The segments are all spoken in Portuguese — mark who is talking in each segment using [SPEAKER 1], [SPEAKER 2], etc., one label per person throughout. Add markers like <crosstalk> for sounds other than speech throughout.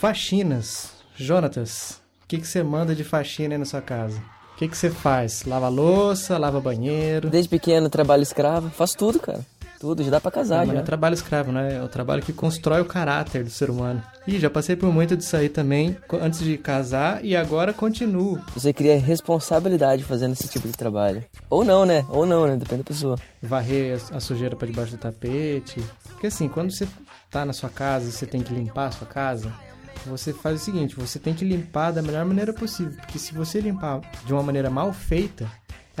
[SPEAKER 1] Faxinas. Jonatas, o que, você manda de faxina aí na sua casa? O que você faz? Lava louça, lava banheiro?
[SPEAKER 2] Desde pequeno, trabalho escravo. Faço tudo, cara. Tudo, já dá pra casar,
[SPEAKER 1] Não, mas não
[SPEAKER 2] já.
[SPEAKER 1] é trabalho escravo, né? É o trabalho que constrói o caráter do ser humano. Ih, já passei por muito disso aí também, antes de casar, e agora continuo.
[SPEAKER 2] Você cria responsabilidade fazendo esse tipo de trabalho. Ou não, né? Ou não, né? Depende da pessoa.
[SPEAKER 1] Varrer a a sujeira pra debaixo do tapete. Porque assim, quando você tá na sua casa e você tem que limpar a sua casa, você faz o seguinte, você tem que limpar da melhor maneira possível. Porque se você limpar de uma maneira mal feita,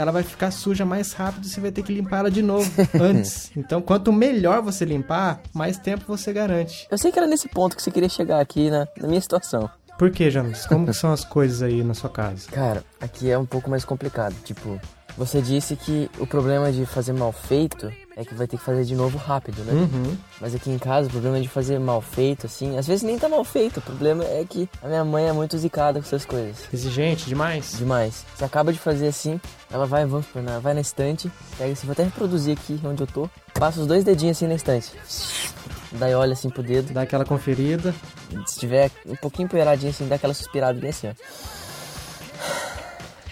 [SPEAKER 1] ela vai ficar suja mais rápido e você vai ter que limpar ela de novo <laughs> antes. Então, quanto melhor você limpar, mais tempo você garante.
[SPEAKER 2] Eu sei que era nesse ponto que você queria chegar aqui na, na minha situação.
[SPEAKER 1] Por que, James? Como que <laughs> são as coisas aí na sua casa?
[SPEAKER 2] Cara, aqui é um pouco mais complicado. Tipo, você disse que o problema de fazer mal feito é que vai ter que fazer de novo rápido, né?
[SPEAKER 1] Uhum.
[SPEAKER 2] Mas aqui em casa, o problema de fazer mal feito, assim, às vezes nem tá mal feito. O problema é que a minha mãe é muito zicada com essas coisas.
[SPEAKER 1] Exigente demais?
[SPEAKER 2] Demais. Você acaba de fazer assim, ela vai, vamos na- vai na estante, pega assim, vou até reproduzir aqui onde eu tô, passa os dois dedinhos assim na estante. Daí olha assim pro dedo,
[SPEAKER 1] Dá aquela conferida.
[SPEAKER 2] se tiver um pouquinho empoeiradinho assim, dá aquela suspirada bem assim, ó.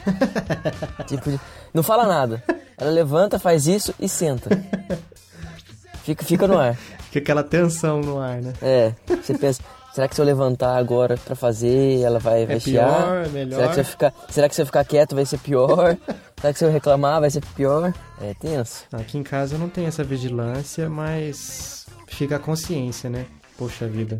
[SPEAKER 2] <laughs> tipo, não fala nada. Ela levanta, faz isso e senta. <laughs> Fica, fica no ar.
[SPEAKER 1] Fica aquela tensão no ar, né?
[SPEAKER 2] É, você pensa, será que se eu levantar agora pra fazer, ela vai,
[SPEAKER 1] É
[SPEAKER 2] chiar?
[SPEAKER 1] pior, é melhor.
[SPEAKER 2] Será que, se eu ficar, será que se eu ficar quieto vai ser pior? será que se eu reclamar vai ser pior? É tenso.
[SPEAKER 1] Aqui em casa eu não tenho essa vigilância, mas fica a consciência, né? Poxa vida,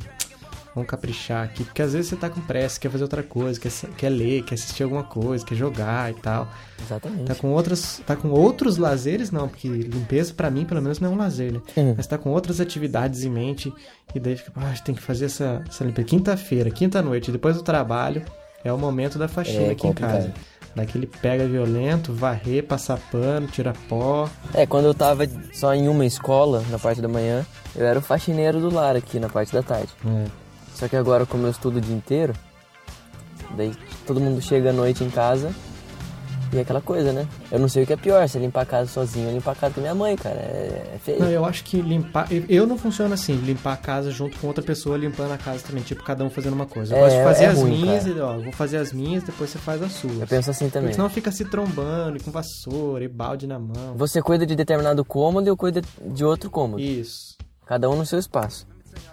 [SPEAKER 1] vamos caprichar aqui. Porque às vezes você tá com pressa, quer fazer outra coisa, quer, quer ler, quer assistir alguma coisa, quer jogar e tal.
[SPEAKER 2] Exatamente.
[SPEAKER 1] Tá com outras, tá com outros lazeres, não, porque limpeza pra mim pelo menos não é um lazer, né?
[SPEAKER 2] Uhum.
[SPEAKER 1] Mas tá com outras atividades em mente e daí fica, ah, tem que fazer essa, essa limpeza quinta-feira, quinta-noite, depois do trabalho, é o momento da faxina
[SPEAKER 2] É
[SPEAKER 1] aqui em
[SPEAKER 2] complicado.
[SPEAKER 1] casa. Daquele pega violento, varrer, passar pano, tirar pó.
[SPEAKER 2] É, quando eu tava só em uma escola, na parte da manhã, eu era o faxineiro do lar aqui na parte da tarde.
[SPEAKER 1] É.
[SPEAKER 2] Só que agora, como eu estudo o dia inteiro, daí todo mundo chega à noite em casa e é aquela coisa, né? Eu não sei o que é pior, se limpar a casa sozinho ou limpar a casa com minha mãe, cara. É, é feio.
[SPEAKER 1] Não, eu acho que limpar. eu- não funciono assim, limpar a casa junto com outra pessoa limpando a casa também, tipo, cada um fazendo uma coisa. Eu
[SPEAKER 2] É,
[SPEAKER 1] gosto de fazer
[SPEAKER 2] é
[SPEAKER 1] as
[SPEAKER 2] ruim,
[SPEAKER 1] minhas e, ó, vou fazer as minhas, depois você faz as suas.
[SPEAKER 2] Eu penso assim também.
[SPEAKER 1] Porque senão fica se trombando e com vassoura e balde na mão.
[SPEAKER 2] Você cuida de determinado cômodo e eu cuido de outro cômodo.
[SPEAKER 1] Isso.
[SPEAKER 2] Cada um no seu espaço.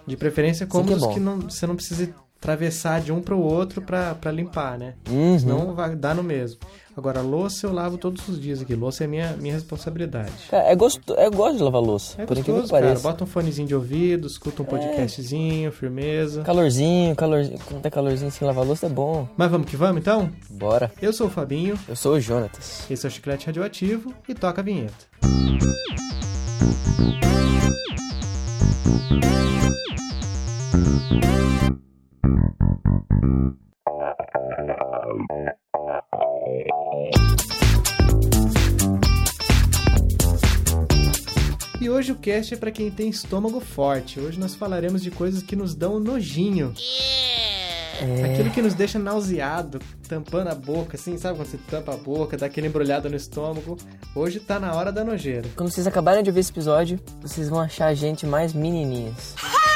[SPEAKER 1] De preferência
[SPEAKER 2] que é
[SPEAKER 1] cômodos
[SPEAKER 2] bom.
[SPEAKER 1] que, não, você não precisa atravessar de um pro outro pra, pra limpar, né?
[SPEAKER 2] Uhum.
[SPEAKER 1] Senão vai dar no mesmo. Agora, louça eu lavo todos os dias aqui. Louça é minha, minha responsabilidade.
[SPEAKER 2] Cara, é gosto... eu gosto de lavar louça.
[SPEAKER 1] É
[SPEAKER 2] por
[SPEAKER 1] gostoso,
[SPEAKER 2] que
[SPEAKER 1] cara.
[SPEAKER 2] pareça.
[SPEAKER 1] Bota um fonezinho de ouvido, escuta um podcastzinho, firmeza.
[SPEAKER 2] Calorzinho, calorzinho. Quando tá calorzinho sem lavar louça é bom.
[SPEAKER 1] Mas vamos que vamos, então?
[SPEAKER 2] Bora.
[SPEAKER 1] Eu sou o Fabinho,
[SPEAKER 2] Eu sou o Jonatas.
[SPEAKER 1] esse é o Chiclete Radioativo e toca a vinheta. E hoje o cast é para quem tem estômago forte. Hoje nós falaremos de coisas que nos dão nojinho. Aquilo que nos deixa nauseado, tampando a boca, assim, sabe quando você tampa a boca, dá aquele embrulhado no estômago? Hoje tá na hora da nojeira.
[SPEAKER 2] Quando vocês acabarem de ver esse episódio, vocês vão achar a gente mais menininhas. <laughs>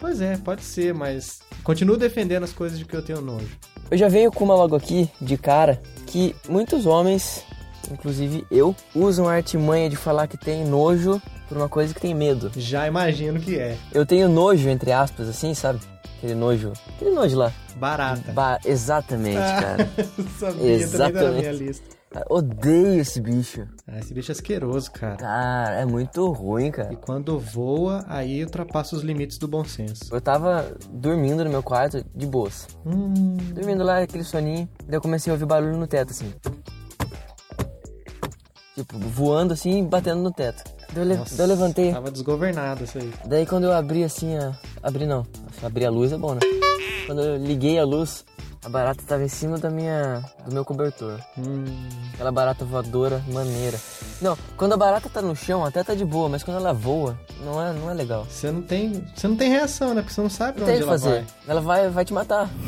[SPEAKER 1] Pois é, pode ser, mas continuo defendendo as coisas de que eu tenho nojo.
[SPEAKER 2] Eu já venho com uma logo aqui, de cara, que muitos homens, inclusive eu, usam a artimanha de falar que tem nojo por uma coisa que tem medo.
[SPEAKER 1] Já imagino que é.
[SPEAKER 2] Eu tenho nojo, entre aspas, assim, sabe? Aquele nojo. Aquele nojo lá.
[SPEAKER 1] Barata.
[SPEAKER 2] Ba- exatamente, cara. <laughs>
[SPEAKER 1] Sabia, tá na
[SPEAKER 2] Exatamente.
[SPEAKER 1] minha lista.
[SPEAKER 2] Cara, Odeio esse bicho.
[SPEAKER 1] Ah, esse bicho é asqueroso, cara.
[SPEAKER 2] Cara, é muito ruim, cara.
[SPEAKER 1] E quando voa, aí ultrapassa os limites do bom senso.
[SPEAKER 2] Eu tava dormindo no meu quarto de boas.
[SPEAKER 1] Hum,
[SPEAKER 2] Dormindo lá, aquele soninho. Daí eu comecei a ouvir barulho no teto, assim. Tipo, voando assim e batendo no teto. Daí eu,
[SPEAKER 1] nossa,
[SPEAKER 2] daí eu levantei.
[SPEAKER 1] Tava desgovernado isso aí.
[SPEAKER 2] Daí quando eu abri assim, a... abri não. Abrir a luz é bom, né? Quando eu liguei a luz, A barata tava em cima da minha, do meu cobertor.
[SPEAKER 1] Hum,
[SPEAKER 2] Aquela barata voadora maneira. Não, quando a barata tá no chão até tá de boa, mas quando ela voa, não é, não é legal.
[SPEAKER 1] você não tem, você não tem reação, né? Porque você não sabe
[SPEAKER 2] Não tem
[SPEAKER 1] onde
[SPEAKER 2] que
[SPEAKER 1] ela
[SPEAKER 2] fazer.
[SPEAKER 1] vai.
[SPEAKER 2] Ela vai, vai te matar. <laughs>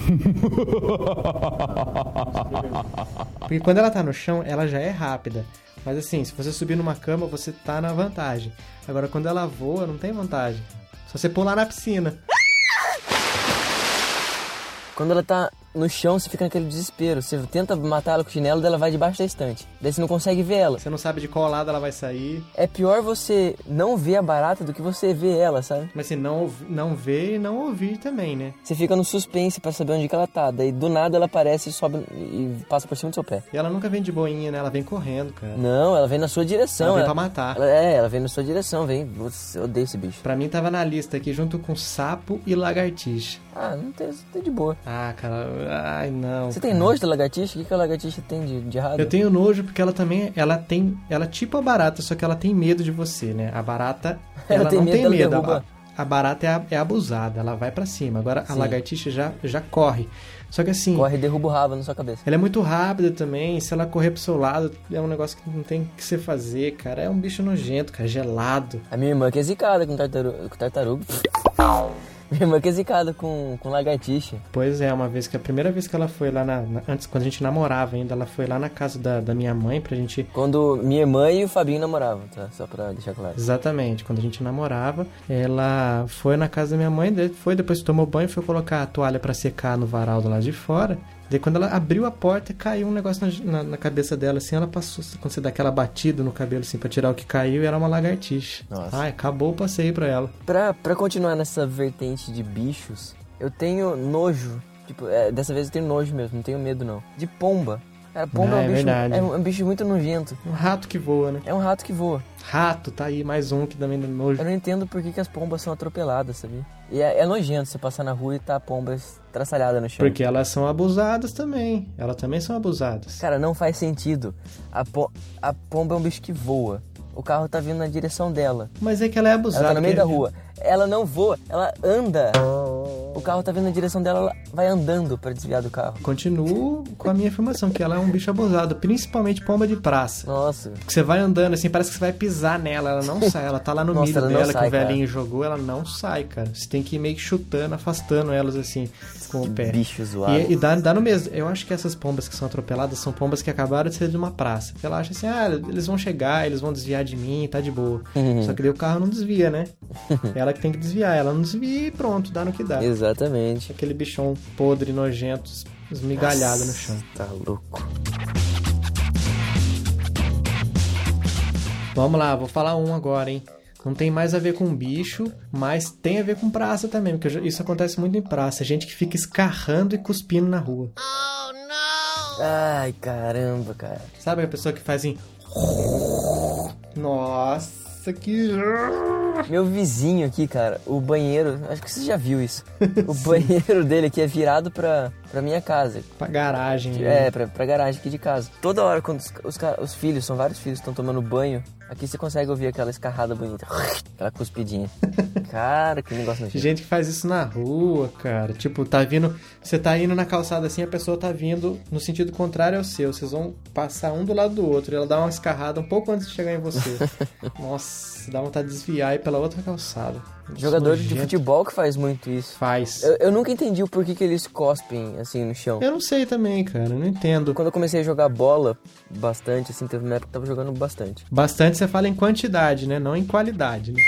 [SPEAKER 1] Porque quando ela tá no chão, ela já é rápida. Mas assim, se você subir numa cama, você tá na vantagem. Agora, quando ela voa, não tem vantagem. Só você pular na piscina.
[SPEAKER 2] Quando ela tá no chão, você fica naquele desespero. Você tenta matar ela com o chinelo, ela vai debaixo da estante. Daí você não consegue ver ela.
[SPEAKER 1] Você não sabe de qual lado ela vai sair.
[SPEAKER 2] É pior você não ver a barata do que você ver ela, sabe?
[SPEAKER 1] Mas assim, não, não ver e não ouvir também, né?
[SPEAKER 2] Você fica no suspense pra saber onde que ela tá. Daí do nada ela aparece e sobe e passa por cima do seu pé.
[SPEAKER 1] E ela nunca vem de boinha, né? Ela vem correndo, cara.
[SPEAKER 2] Não, ela vem na sua direção.
[SPEAKER 1] ela vem
[SPEAKER 2] ela-
[SPEAKER 1] pra matar.
[SPEAKER 2] ela- é, ela vem na sua direção, vem. Você eu odeio esse bicho.
[SPEAKER 1] Pra mim tava na lista aqui junto com sapo e lagartixa.
[SPEAKER 2] Ah, não tem, tem de boa.
[SPEAKER 1] Ah, cara, ai não.
[SPEAKER 2] Você tem nojo da lagartixa? O que, que a lagartixa tem de, de errado?
[SPEAKER 1] Eu tenho nojo porque ela também, ela tem, ela é tipo a barata, só que ela tem medo de você, né? A barata, <laughs>
[SPEAKER 2] Ela
[SPEAKER 1] ela,
[SPEAKER 2] tem
[SPEAKER 1] não
[SPEAKER 2] medo,
[SPEAKER 1] tem
[SPEAKER 2] ela
[SPEAKER 1] medo.
[SPEAKER 2] derruba.
[SPEAKER 1] A, a barata é, a- é abusada, ela vai pra cima. Agora a
[SPEAKER 2] Sim.
[SPEAKER 1] lagartixa já, já corre. Só que assim,
[SPEAKER 2] Corre e derruba o rabo na sua cabeça.
[SPEAKER 1] ela é muito rápida também. Se ela correr pro seu lado, é um negócio que não tem o que você fazer, cara. É um bicho nojento, cara, gelado.
[SPEAKER 2] A minha irmã que é zicada com tartaruga. Com tartaruga. <laughs> minha irmã que é zicada com, com lagartixa.
[SPEAKER 1] Pois é, uma vez que a primeira vez que ela foi lá na, na- antes quando a gente namorava ainda, ela foi lá na casa da, da minha mãe pra gente
[SPEAKER 2] Quando minha irmã e o Fabinho namoravam, tá? Só pra deixar claro.
[SPEAKER 1] Exatamente, quando a gente namorava, ela foi na casa da minha mãe, foi depois tomou banho, foi colocar a toalha pra secar no varal do lado de fora. Daí quando ela abriu a porta, caiu um negócio na, na- na cabeça dela, assim, ela passou, quando você dá aquela batida no cabelo, assim, pra tirar o que caiu, e era uma lagartixa.
[SPEAKER 2] Nossa.
[SPEAKER 1] Ai, acabou o passeio pra ela.
[SPEAKER 2] Pra, pra continuar nessa vertente de bichos, eu tenho nojo. Tipo, é, dessa vez eu tenho nojo mesmo, não tenho medo não. De pomba. Cara, pomba
[SPEAKER 1] Ah,
[SPEAKER 2] é,
[SPEAKER 1] é
[SPEAKER 2] um bicho, é um, é um bicho muito nojento.
[SPEAKER 1] Um rato que voa, né?
[SPEAKER 2] É um rato que voa.
[SPEAKER 1] Rato, tá aí, mais um que também dá nojo.
[SPEAKER 2] Eu não entendo por que, que as pombas são atropeladas, sabia? E é, é nojento você passar na rua e tá a pomba traçalhada no chão.
[SPEAKER 1] Porque elas são abusadas também. Elas também são abusadas.
[SPEAKER 2] Cara, não faz sentido. A, po- a pomba é um bicho que voa. O carro tá vindo na direção dela.
[SPEAKER 1] Mas é que ela é abusada.
[SPEAKER 2] Ela tá no meio da rua. Ela não voa, ela anda. O carro tá vindo na direção dela, ela vai andando pra desviar do carro.
[SPEAKER 1] Continuo com a minha afirmação, que ela é um bicho abusado, principalmente pomba de praça.
[SPEAKER 2] Nossa.
[SPEAKER 1] Que você vai andando assim, parece que você vai pisar nela, ela não sai, ela tá lá no <laughs>
[SPEAKER 2] Nossa,
[SPEAKER 1] milho
[SPEAKER 2] ela não
[SPEAKER 1] dela
[SPEAKER 2] sai,
[SPEAKER 1] que o velhinho jogou, ela não sai, cara. Você tem que ir meio que chutando, afastando elas assim com o pé.
[SPEAKER 2] Bicho zoado.
[SPEAKER 1] E, e dá, dá no mesmo. Eu acho que essas pombas que são atropeladas são pombas que acabaram de sair de uma praça. Ela acha assim, ah, eles vão chegar, eles vão desviar de mim, tá de boa.
[SPEAKER 2] Uhum. <laughs>
[SPEAKER 1] Só que daí o carro não desvia, né? <laughs> ela que tem que desviar, ela não desvia e pronto, dá no que dá.
[SPEAKER 2] Exatamente.
[SPEAKER 1] Aquele bichão podre, nojento, esmigalhado no chão.
[SPEAKER 2] Tá louco.
[SPEAKER 1] Vamos lá, vou falar um agora, hein? Não tem mais a ver com bicho, mas tem a ver com praça também, porque isso acontece muito em praça. Gente que fica escarrando e cuspindo na rua.
[SPEAKER 2] Ai, caramba, cara.
[SPEAKER 1] Sabe a pessoa que faz assim. <laughs> Nossa, que.
[SPEAKER 2] Meu vizinho aqui, cara, o banheiro, acho que você já viu isso. O <laughs> <laughs> banheiro dele aqui é virado pra, pra minha casa.
[SPEAKER 1] Pra garagem. né?
[SPEAKER 2] É, pra, pra garagem aqui de casa. Toda hora, quando os, os, os filhos, são vários filhos estão tomando banho, aqui você consegue ouvir aquela escarrada bonita. Aquela cuspidinha. <laughs> Cara, que negócio
[SPEAKER 1] Tem
[SPEAKER 2] nojento.
[SPEAKER 1] gente que faz isso na rua, cara. Tipo, tá vindo. Você tá indo na calçada assim, a pessoa tá vindo no sentido contrário ao seu. Vocês vão passar um do lado do outro. E ela dá uma escarrada um pouco antes de chegar em você. <laughs> Nossa, dá vontade de desviar e ir pela outra calçada.
[SPEAKER 2] Jogador de futebol que faz muito isso.
[SPEAKER 1] Faz.
[SPEAKER 2] Eu, eu nunca entendi o porquê que eles cospem assim no chão.
[SPEAKER 1] Eu não sei também, cara. Eu não entendo.
[SPEAKER 2] Quando eu comecei a jogar bola bastante, assim, teve uma época que eu tava jogando bastante.
[SPEAKER 1] Bastante você fala em quantidade, né? Não em qualidade, né?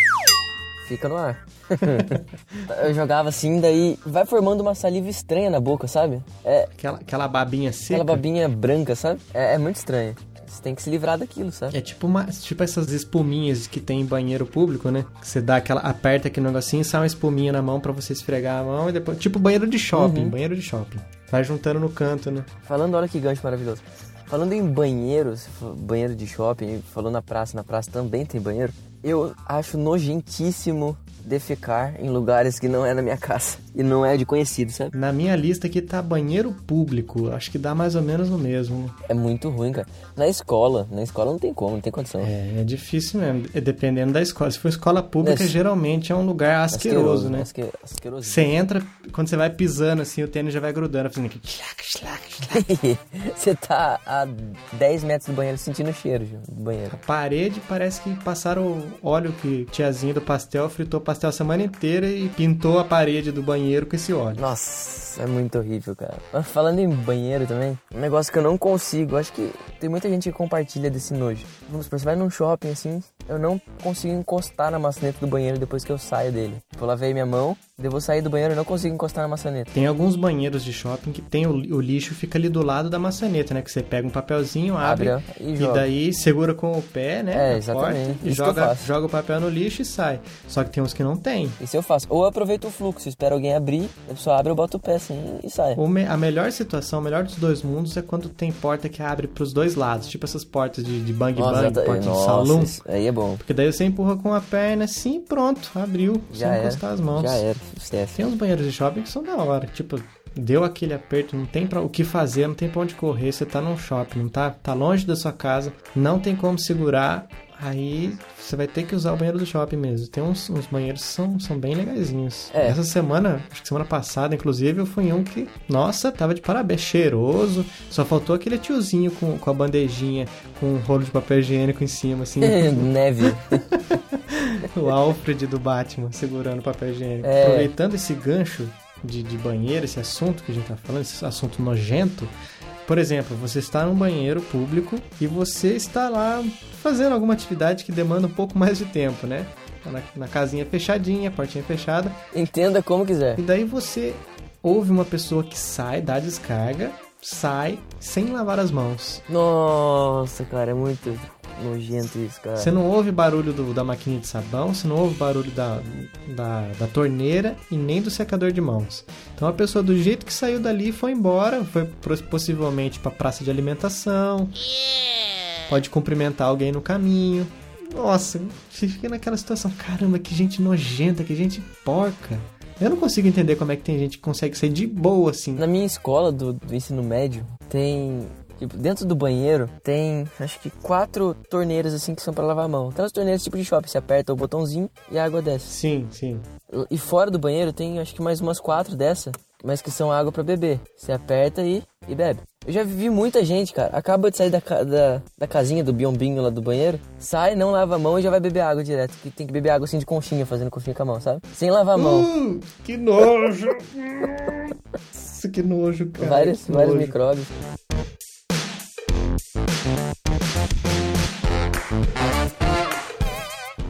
[SPEAKER 2] Fica no ar. <laughs> eu jogava assim, daí vai formando uma saliva estranha na boca, sabe? É
[SPEAKER 1] Aquela, aquela babinha seca.
[SPEAKER 2] aquela babinha branca, sabe? É, é muito estranho. Você tem que se livrar daquilo, sabe?
[SPEAKER 1] É tipo, uma, tipo essas espuminhas que tem em banheiro público, né? Que você dá aquela. aperta aquele negocinho e sai uma espuminha na mão pra você esfregar a mão e depois. Tipo banheiro de shopping,
[SPEAKER 2] Uhum.
[SPEAKER 1] banheiro de shopping. Vai juntando no canto, né?
[SPEAKER 2] Falando, olha que gancho maravilhoso. Falando em banheiros, banheiro de shopping, falou na praça, na praça também tem banheiro. Eu acho nojentíssimo defecar em lugares que não é na minha casa <laughs> e não é de conhecido, sabe?
[SPEAKER 1] Na minha lista aqui tá banheiro público. Acho que dá mais ou menos no mesmo.
[SPEAKER 2] É muito ruim, cara. Na escola, na escola não tem como, não tem condição.
[SPEAKER 1] É, é difícil mesmo. É dependendo da escola. Se for escola pública, geralmente é um lugar asqueroso, né?
[SPEAKER 2] Asque... Asqueroso.
[SPEAKER 1] Você entra, quando você vai pisando assim, o tênis já vai grudando, fazendo aqui. <laughs>
[SPEAKER 2] Você tá a 10 metros do banheiro sentindo o cheiro do banheiro.
[SPEAKER 1] A parede parece que passaram óleo que tiazinha do pastel fritou o pastel a semana inteira e pintou a parede do banheiro com esse óleo.
[SPEAKER 2] Nossa, é muito horrível, cara. Mas falando em banheiro também, um negócio que eu não consigo, acho que tem muita gente que compartilha desse nojo. Vamos supor, você vai num shopping assim, eu não consigo encostar na maçaneta do banheiro depois que eu saio dele. Vou lavei minha mão, devo sair do banheiro e não consigo encostar na maçaneta.
[SPEAKER 1] Tem alguns banheiros de shopping que tem o, o, lixo fica ali do lado da maçaneta, né? Que você pega um papelzinho, abre, abre
[SPEAKER 2] e,
[SPEAKER 1] e daí segura com o pé, né?
[SPEAKER 2] É, exatamente.
[SPEAKER 1] e joga, joga o papel no lixo e sai. Só que tem uns que não tem.
[SPEAKER 2] Isso eu faço. Ou eu aproveito o fluxo, espero alguém abrir, a pessoa abre, eu boto o pé assim e sai.
[SPEAKER 1] Me, a melhor situação, o melhor dos dois mundos é quando tem porta que abre pros dois lados. Tipo essas portas de, de bang
[SPEAKER 2] Nossa,
[SPEAKER 1] bang,
[SPEAKER 2] tá-
[SPEAKER 1] porta
[SPEAKER 2] Nossa,
[SPEAKER 1] de salão.
[SPEAKER 2] Aí é bom.
[SPEAKER 1] Porque daí você empurra com a perna assim pronto, abriu,
[SPEAKER 2] Já
[SPEAKER 1] sem
[SPEAKER 2] era.
[SPEAKER 1] encostar as mãos.
[SPEAKER 2] Já era,
[SPEAKER 1] Tem uns banheiros de shopping que são da hora. Tipo, deu aquele aperto, não tem pra, o que fazer, não tem pra onde correr. Você tá num shopping, não tá, tá longe da sua casa, não tem como segurar. Aí você vai ter que usar o banheiro do shopping mesmo. Tem uns, uns banheiros que são, são bem legaisinhos.
[SPEAKER 2] É.
[SPEAKER 1] Essa semana, acho que semana passada, inclusive, eu fui em um que, nossa, tava de parabéns, cheiroso. Só faltou aquele tiozinho com, com a bandejinha, com um rolo de papel higiênico em cima, assim. <laughs>
[SPEAKER 2] Neve. <laughs>
[SPEAKER 1] o Alfred do Batman segurando o papel higiênico.
[SPEAKER 2] É.
[SPEAKER 1] Aproveitando esse gancho de, de banheiro, esse assunto que a gente tá falando, esse assunto nojento. Por exemplo, você está num banheiro público e você está lá fazendo alguma atividade que demanda um pouco mais de tempo, né? Tá Na, na casinha fechadinha, portinha fechada.
[SPEAKER 2] Entenda como quiser.
[SPEAKER 1] E daí você ouve uma pessoa que sai, dá descarga, sai sem lavar as mãos.
[SPEAKER 2] Nossa, cara, é muito nojento isso, cara.
[SPEAKER 1] Você não ouve barulho do- da maquininha de sabão, você não ouve barulho da, da, da torneira e nem do secador de mãos. Então a pessoa, do jeito que saiu dali, foi embora, foi possivelmente para praça de alimentação. Pode cumprimentar alguém no caminho. Nossa, você fica naquela situação, caramba, que gente nojenta, que gente porca. Eu não consigo entender como é que tem gente que consegue ser de boa assim.
[SPEAKER 2] Na minha escola do, do ensino médio, tem. Tipo, dentro do banheiro tem acho que quatro torneiras assim que são pra lavar a mão. Aquelas torneiras tipo de shopping, você aperta o botãozinho e a água desce.
[SPEAKER 1] Sim, sim.
[SPEAKER 2] E fora do banheiro tem acho que mais umas quatro dessa, mas que são água pra beber. Você aperta e, e bebe. Eu já vi muita gente, cara, acaba de sair da, da, da casinha do biombinho lá do banheiro, sai, não lava a mão e já vai beber água direto. Que tem que beber água assim de conchinha, fazendo conchinha com a mão, sabe? Sem lavar a mão.
[SPEAKER 1] Hum, que nojo! <laughs> Que nojo, cara.
[SPEAKER 2] vários
[SPEAKER 1] que
[SPEAKER 2] vários
[SPEAKER 1] nojo.
[SPEAKER 2] micróbios.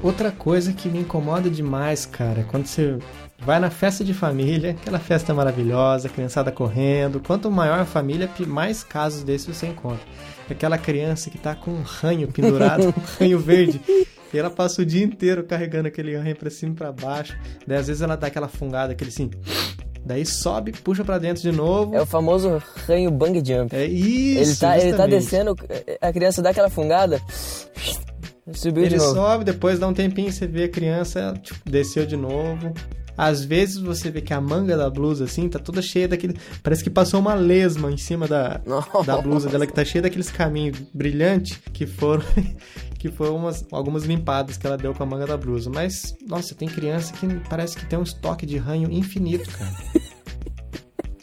[SPEAKER 1] Outra coisa que me incomoda demais, cara, é quando você vai na festa de família, aquela festa maravilhosa, criançada correndo. Quanto maior a família, mais casos desses você encontra. Aquela criança que tá com um ranho pendurado, <laughs> um ranho verde. E ela passa o dia inteiro carregando aquele ranho pra cima e pra baixo. Daí às vezes ela dá aquela fungada, aquele assim. Daí sobe, puxa pra dentro de novo.
[SPEAKER 2] É o famoso ranho bang jump.
[SPEAKER 1] É isso.
[SPEAKER 2] Ele tá, ele tá descendo, a criança dá aquela fungada, subiu
[SPEAKER 1] Ele
[SPEAKER 2] de novo.
[SPEAKER 1] sobe, depois dá um tempinho, você vê a criança, tipo, desceu de novo. Às vezes você vê que a manga da blusa, assim, tá toda cheia daquele. Parece que passou uma lesma em cima da,
[SPEAKER 2] Nossa.
[SPEAKER 1] da blusa dela, que tá cheia daqueles caminhos brilhantes que foram. <laughs> que foram umas, algumas limpadas que ela deu com a manga da blusa. Mas, nossa, tem criança que parece que tem um estoque de ranho infinito, cara.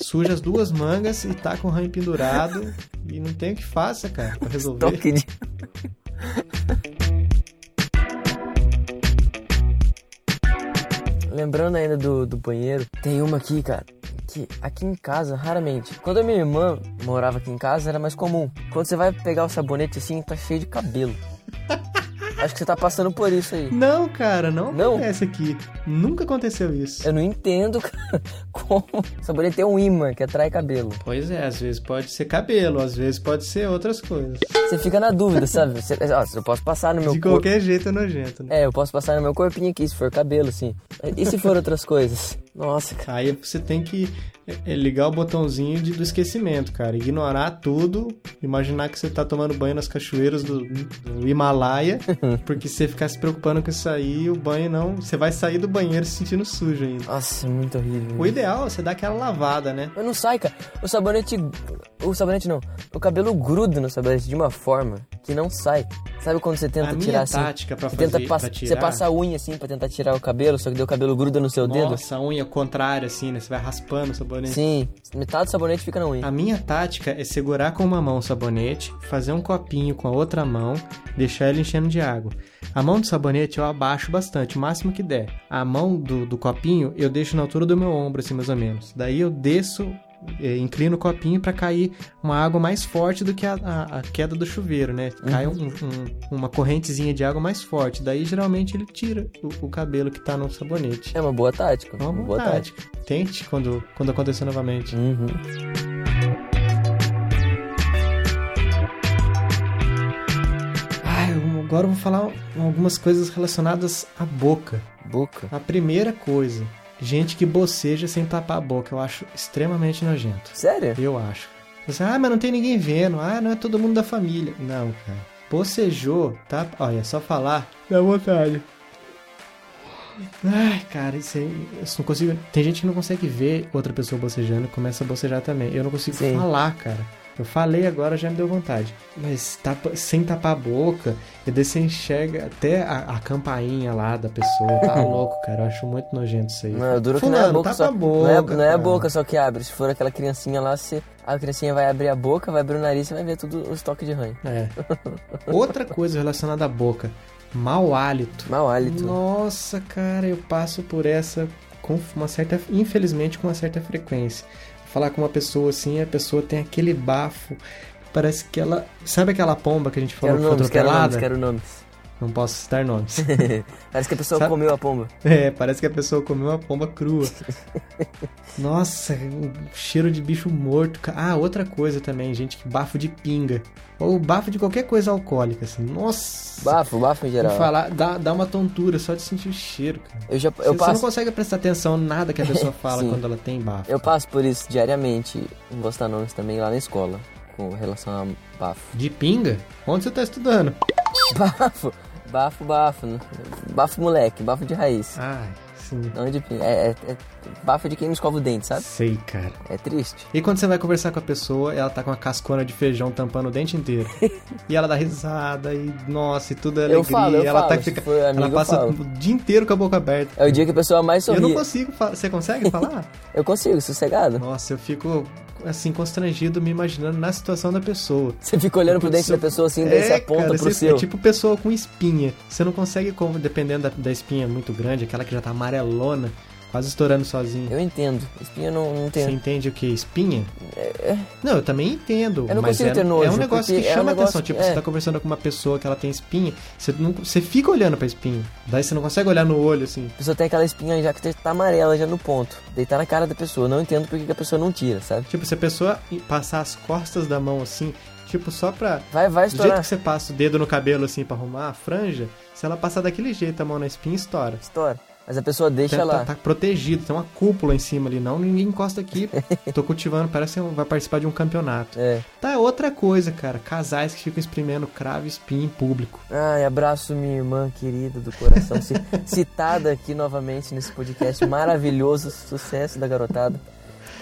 [SPEAKER 1] Suja as duas mangas e tá com o ranho pendurado. E não tem o que faça, cara, pra resolver.
[SPEAKER 2] Toque de... <laughs> Lembrando ainda do, do banheiro, tem uma aqui, cara, que aqui em casa, raramente. Quando a minha irmã morava aqui em casa, era mais comum. Quando você vai pegar o sabonete assim, tá cheio de cabelo. <laughs> Acho que você tá passando por isso aí.
[SPEAKER 1] Não, cara, não,
[SPEAKER 2] Não?
[SPEAKER 1] acontece aqui. Nunca aconteceu isso.
[SPEAKER 2] Eu não entendo cara, <laughs> como sabonete tem um imã que atrai cabelo.
[SPEAKER 1] Pois é, às vezes pode ser cabelo, às vezes pode ser outras coisas.
[SPEAKER 2] Você fica na dúvida, sabe? Você, ó, eu posso passar no meu
[SPEAKER 1] De
[SPEAKER 2] corpo.
[SPEAKER 1] qualquer jeito é nojento, né?
[SPEAKER 2] É, eu posso passar no meu corpinho aqui, se for cabelo, assim. E se for outras coisas? Nossa, cara.
[SPEAKER 1] Aí você tem que é, ligar o botãozinho de, do esquecimento, cara. Ignorar tudo, imaginar que você tá tomando banho nas cachoeiras do, do Himalaia, <laughs> porque se você ficar se preocupando com isso aí, o banho não. Você vai sair do banheiro se sentindo sujo ainda.
[SPEAKER 2] Nossa, é muito horrível.
[SPEAKER 1] O ideal é você dar aquela lavada, né?
[SPEAKER 2] Mas não sai, cara. O sabonete. O sabonete não. O cabelo gruda no sabonete de uma forma que não sai. Sabe quando você tenta
[SPEAKER 1] A
[SPEAKER 2] tirar assim?
[SPEAKER 1] tática pra
[SPEAKER 2] você,
[SPEAKER 1] fazer-
[SPEAKER 2] tenta
[SPEAKER 1] pra tirar-
[SPEAKER 2] você passa a unha assim pra tentar tirar o cabelo, só que daí o cabelo gruda no seu dedo.
[SPEAKER 1] Nossa, a unha contrária, assim, né? Você vai raspando o sabonete.
[SPEAKER 2] Sim, metade do sabonete fica na unha.
[SPEAKER 1] A minha tática é segurar com uma mão o sabonete, fazer um copinho com a outra mão, deixar ele enchendo de água. A mão do sabonete eu abaixo bastante, o máximo que der. A mão do, do copinho eu deixo na altura do meu ombro, assim, mais ou menos. Daí eu desço, eh, inclino o copinho pra cair uma água mais forte do que a, a- a queda do chuveiro, né? Cai um- um- uma correntezinha de água mais forte. Daí geralmente ele tira o, o cabelo que tá no sabonete.
[SPEAKER 2] É uma boa tática.
[SPEAKER 1] É uma boa tática. Tente quando, quando acontecer novamente.
[SPEAKER 2] Uhum.
[SPEAKER 1] Agora eu vou falar algumas coisas relacionadas à boca.
[SPEAKER 2] Boca.
[SPEAKER 1] A primeira coisa, gente que boceja sem tapar a boca, eu acho extremamente nojento.
[SPEAKER 2] Sério?
[SPEAKER 1] Eu acho. Você, ah, mas não tem ninguém vendo. Ah, não é todo mundo da família. Não, cara. Bocejou, tá? Olha, é só falar. Dá vontade. Ai, cara, isso aí. Eu não consigo. Tem gente que não consegue ver outra pessoa bocejando e começa a bocejar também. Eu não consigo
[SPEAKER 2] Sim.
[SPEAKER 1] falar, cara. Eu falei agora, já me deu vontade. Mas tapa- sem tapar a boca, e daí você enxerga até a, a campainha lá da pessoa. Tá <laughs> louco, cara. Eu acho muito nojento isso aí.
[SPEAKER 2] Não, duro que não é a
[SPEAKER 1] Fulano,
[SPEAKER 2] boca
[SPEAKER 1] tapa
[SPEAKER 2] só.
[SPEAKER 1] a boca.
[SPEAKER 2] não é, não é a boca só que abre. Se for aquela criancinha lá, você, a criancinha vai abrir a boca, vai abrir o nariz e vai ver tudo os toques de ranho.
[SPEAKER 1] É. <laughs> Outra coisa relacionada à boca: mau hálito.
[SPEAKER 2] Mau hálito.
[SPEAKER 1] Nossa, cara, eu passo por essa com uma certa, infelizmente, com uma certa frequência. Falar com uma pessoa assim, a pessoa tem aquele bafo. Parece que ela. Sabe aquela pomba que a gente falou
[SPEAKER 2] Quero
[SPEAKER 1] que foi
[SPEAKER 2] nomes, quero nomes,
[SPEAKER 1] atropelada?
[SPEAKER 2] quero nomes.
[SPEAKER 1] Não posso citar nomes. <laughs>
[SPEAKER 2] Parece que a pessoa
[SPEAKER 1] Sabe-
[SPEAKER 2] comeu a pomba.
[SPEAKER 1] é, parece que a pessoa comeu uma pomba crua. <laughs> Nossa, um cheiro de bicho morto. Ah, outra coisa também, gente, que bafo de pinga. Ou bafo de qualquer coisa alcoólica, assim. Nossa!
[SPEAKER 2] Bafo, bafo em geral.
[SPEAKER 1] Vou falar, dá, dá uma tontura só de sentir o cheiro, cara.
[SPEAKER 2] Eu já
[SPEAKER 1] Você,
[SPEAKER 2] eu
[SPEAKER 1] você não
[SPEAKER 2] passo,
[SPEAKER 1] consegue prestar atenção em nada que a pessoa <laughs> fala quando ela tem bafo.
[SPEAKER 2] eu passo por isso diariamente, não vou citar nomes também lá na escola, com relação a bafo.
[SPEAKER 1] De pinga? Onde você tá estudando?
[SPEAKER 2] Bafo, bafo, bafo. né? Bafo moleque, bafo de raiz.
[SPEAKER 1] Ai, sim.
[SPEAKER 2] Não de pinga. É, é- é bafo de quem não escova o dente, sabe?
[SPEAKER 1] Sei, cara.
[SPEAKER 2] É triste.
[SPEAKER 1] E quando você vai conversar com a pessoa, ela tá com uma cascona de feijão tampando o dente inteiro. <laughs> e ela dá risada e, nossa, e tudo é alegria.
[SPEAKER 2] Eu falo, eu
[SPEAKER 1] ela
[SPEAKER 2] falo,
[SPEAKER 1] tá fica,
[SPEAKER 2] amigo,
[SPEAKER 1] ela passa o dia inteiro com a boca aberta.
[SPEAKER 2] É o dia que a pessoa mais sorri.
[SPEAKER 1] Eu não consigo falar. Você consegue falar? <laughs>
[SPEAKER 2] Eu consigo, sossegado.
[SPEAKER 1] Nossa, eu fico assim constrangido me imaginando na situação da pessoa.
[SPEAKER 2] Você fica olhando pro dente da pessoa assim, daí você aponta
[SPEAKER 1] cara,
[SPEAKER 2] pro
[SPEAKER 1] você-
[SPEAKER 2] seu.
[SPEAKER 1] É tipo pessoa com espinha. Você não consegue, como- dependendo da, da espinha muito grande, aquela que já tá amarelona, quase estourando sozinho.
[SPEAKER 2] Eu entendo. Espinha não, não
[SPEAKER 1] Você
[SPEAKER 2] tem.
[SPEAKER 1] entende o que? Espinha? Não, eu também entendo.
[SPEAKER 2] Eu não
[SPEAKER 1] mas
[SPEAKER 2] consigo
[SPEAKER 1] é,
[SPEAKER 2] ter nojo,
[SPEAKER 1] é um negócio que
[SPEAKER 2] porque é um
[SPEAKER 1] chama
[SPEAKER 2] negócio
[SPEAKER 1] atenção.
[SPEAKER 2] que-
[SPEAKER 1] Tipo,
[SPEAKER 2] é.
[SPEAKER 1] você tá conversando com uma pessoa que ela tem espinha, você, não, você fica olhando pra espinha. Daí você não consegue olhar no olho assim.
[SPEAKER 2] A pessoa tem aquela espinha já que tá amarela já no ponto. Deitar na cara da pessoa. Eu não entendo por que a pessoa não tira, sabe?
[SPEAKER 1] Tipo, se a pessoa passar as costas da mão assim, tipo, só pra.
[SPEAKER 2] Vai, vai
[SPEAKER 1] Do jeito
[SPEAKER 2] estourar.
[SPEAKER 1] que você passa o dedo no cabelo assim pra arrumar a franja, se ela passar daquele jeito a mão na espinha, estoura.
[SPEAKER 2] Estoura. Mas a pessoa deixa
[SPEAKER 1] tá,
[SPEAKER 2] lá.
[SPEAKER 1] tá- tá protegido, tem uma cúpula em cima ali, não, ninguém encosta aqui. <laughs> Tô cultivando, parece que vai participar de um campeonato.
[SPEAKER 2] É.
[SPEAKER 1] Tá, outra coisa, cara, casais que ficam espremendo cravo e espinha em público.
[SPEAKER 2] Ai, abraço minha irmã querida do coração. ci- <laughs> Citada aqui novamente nesse podcast maravilhoso, sucesso da garotada.